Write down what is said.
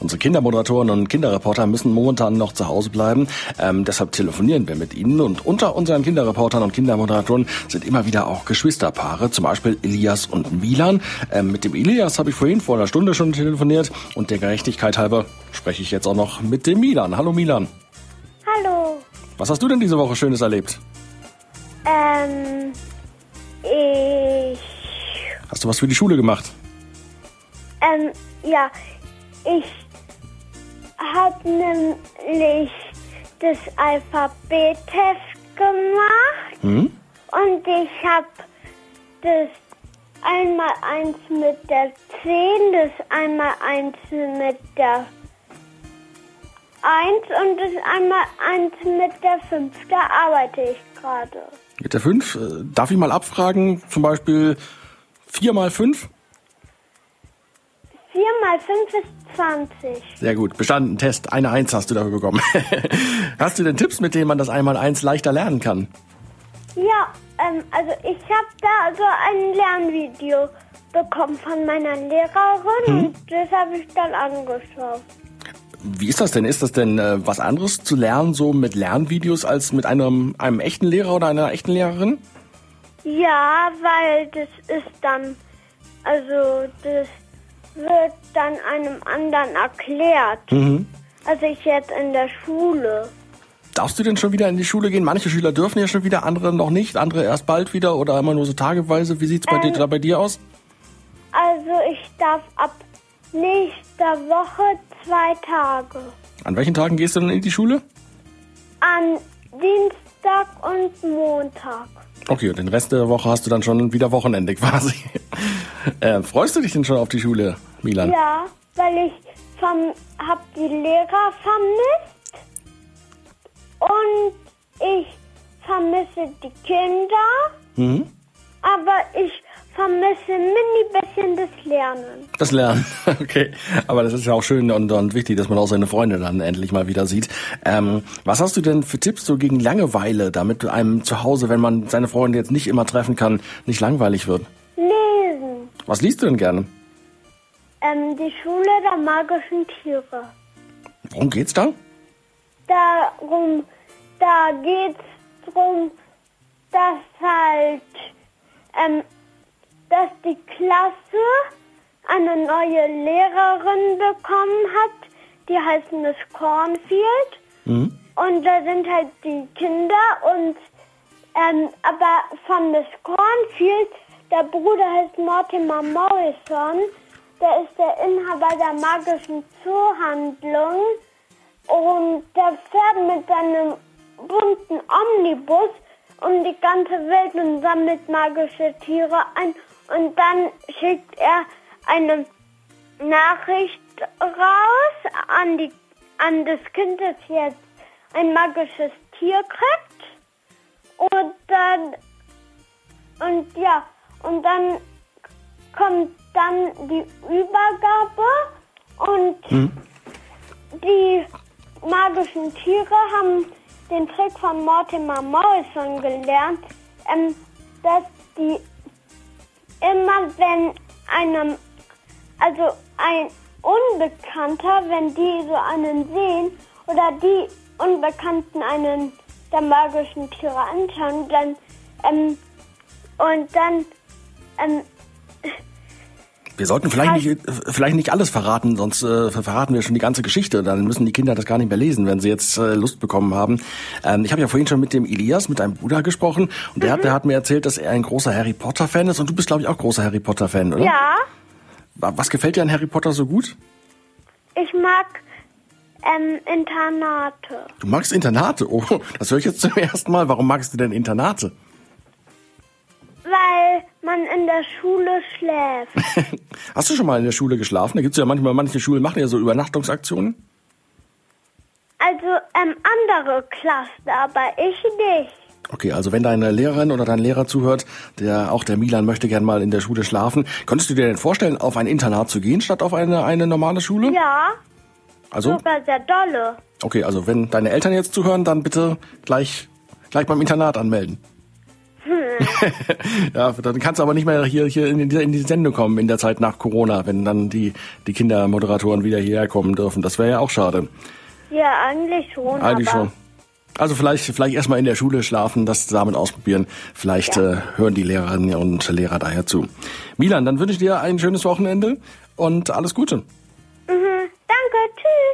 Unsere Kindermoderatoren und Kinderreporter müssen momentan noch zu Hause bleiben. Ähm, deshalb telefonieren wir mit ihnen. Und unter unseren Kinderreportern und Kindermoderatoren sind immer wieder auch Geschwisterpaare, zum Beispiel Elias und Milan. Ähm, mit dem Elias habe ich vorhin vor einer Stunde schon telefoniert und der Gerechtigkeit halber spreche ich jetzt auch noch mit dem Milan. Hallo Milan. Hallo. Was hast du denn diese Woche Schönes erlebt? Ähm, ich, Hast du was für die Schule gemacht? ähm, ja, ich habe nämlich das Alphabettest gemacht Hm? und ich habe das einmal eins mit der 10, das einmal eins mit der 1 und das einmal eins mit der 5. Da arbeite ich gerade. Mit der 5? Darf ich mal abfragen, zum Beispiel 4 mal 5? 4 mal 5 ist 20. Sehr gut, bestanden Test. Eine Eins hast du dafür bekommen. hast du denn Tipps, mit denen man das einmal eins leichter lernen kann? Ja, ähm, also ich habe da so ein Lernvideo bekommen von meiner Lehrerin und das habe ich dann angeschaut. Wie ist das denn? Ist das denn äh, was anderes zu lernen, so mit Lernvideos, als mit einem, einem echten Lehrer oder einer echten Lehrerin? Ja, weil das ist dann, also das wird dann einem anderen erklärt. Mhm. Also ich jetzt in der Schule. Darfst du denn schon wieder in die Schule gehen? Manche Schüler dürfen ja schon wieder, andere noch nicht, andere erst bald wieder oder immer nur so tageweise. Wie sieht's bei dir da bei dir aus? Also ich darf ab nächster Woche zwei Tage. An welchen Tagen gehst du denn in die Schule? An Dienstag und Montag. Okay, und den Rest der Woche hast du dann schon wieder Wochenende quasi. äh, freust du dich denn schon auf die Schule, Milan? Ja, weil ich vom, hab die Lehrer vermisst und ich vermisse die Kinder, Mhm. aber ich ein mini bisschen das Lernen. Das Lernen, okay. Aber das ist ja auch schön und, und wichtig, dass man auch seine Freunde dann endlich mal wieder sieht. Ähm, was hast du denn für Tipps so gegen Langeweile, damit einem zu Hause, wenn man seine Freunde jetzt nicht immer treffen kann, nicht langweilig wird? Lesen. Was liest du denn gerne? Ähm, die Schule der magischen Tiere. Worum geht's da? Darum, da geht's drum, dass halt, ähm, dass die Klasse eine neue Lehrerin bekommen hat. Die heißt Miss Cornfield. Mhm. Und da sind halt die Kinder und, ähm, aber von Miss Cornfield, der Bruder heißt Mortimer Morrison. Der ist der Inhaber der magischen Zoohandlung. Und der fährt mit seinem bunten Omnibus um die ganze Welt und sammelt magische Tiere ein. Und dann schickt er eine Nachricht raus an, die, an das Kind, das jetzt ein magisches Tier kriegt. Und dann, und ja, und dann kommt dann die Übergabe und die magischen Tiere haben den Trick von Mortimer Morrison gelernt, ähm, immer wenn einem, also ein Unbekannter, wenn die so einen sehen oder die Unbekannten einen der magischen Tiere anschauen, dann ähm, und dann ähm, Wir sollten vielleicht nicht, äh, vielleicht nicht alles verraten, sonst äh, verraten wir schon die ganze Geschichte. Dann müssen die Kinder das gar nicht mehr lesen, wenn sie jetzt äh, Lust bekommen haben. Ähm, ich habe ja vorhin schon mit dem Elias, mit deinem Bruder gesprochen. Und der, hat, der hat mir erzählt, dass er ein großer Harry Potter-Fan ist. Und du bist, glaube ich, auch großer Harry Potter-Fan, oder? ja, Wa- Was gefällt dir an Harry Potter so gut? ich mag ähm, Internate. Du magst Internate. Oh, das höre ich jetzt zum ersten Mal. Warum magst du denn Internate? Weil man in der Schule schläft. Hast du schon mal in der Schule geschlafen? Da gibt's ja manchmal, manche Schulen machen ja so Übernachtungsaktionen. Also ähm, andere Klassen, aber ich nicht. Okay, also wenn deine Lehrerin oder dein Lehrer zuhört, der auch der Milan möchte gern mal in der Schule schlafen, könntest du dir denn vorstellen, auf ein Internat zu gehen statt auf eine, eine normale Schule? Ja, Also, sogar sehr dolle. okay, also wenn deine Eltern jetzt zuhören, dann bitte gleich, gleich beim Internat anmelden. Ja, dann kannst du aber nicht mehr hier, hier in, die, in die Sendung kommen in der Zeit nach Corona, wenn dann die, die Kindermoderatoren wieder hierher kommen dürfen. Das wäre ja auch schade. Ja, eigentlich schon. Eigentlich schon. Also vielleicht, vielleicht erstmal in der Schule schlafen, das damit ausprobieren. Vielleicht ja. äh, hören die Lehrerinnen und Lehrer daher zu. Milan, dann wünsche ich dir ein schönes Wochenende und alles Gute. Mhm, danke, tschüss.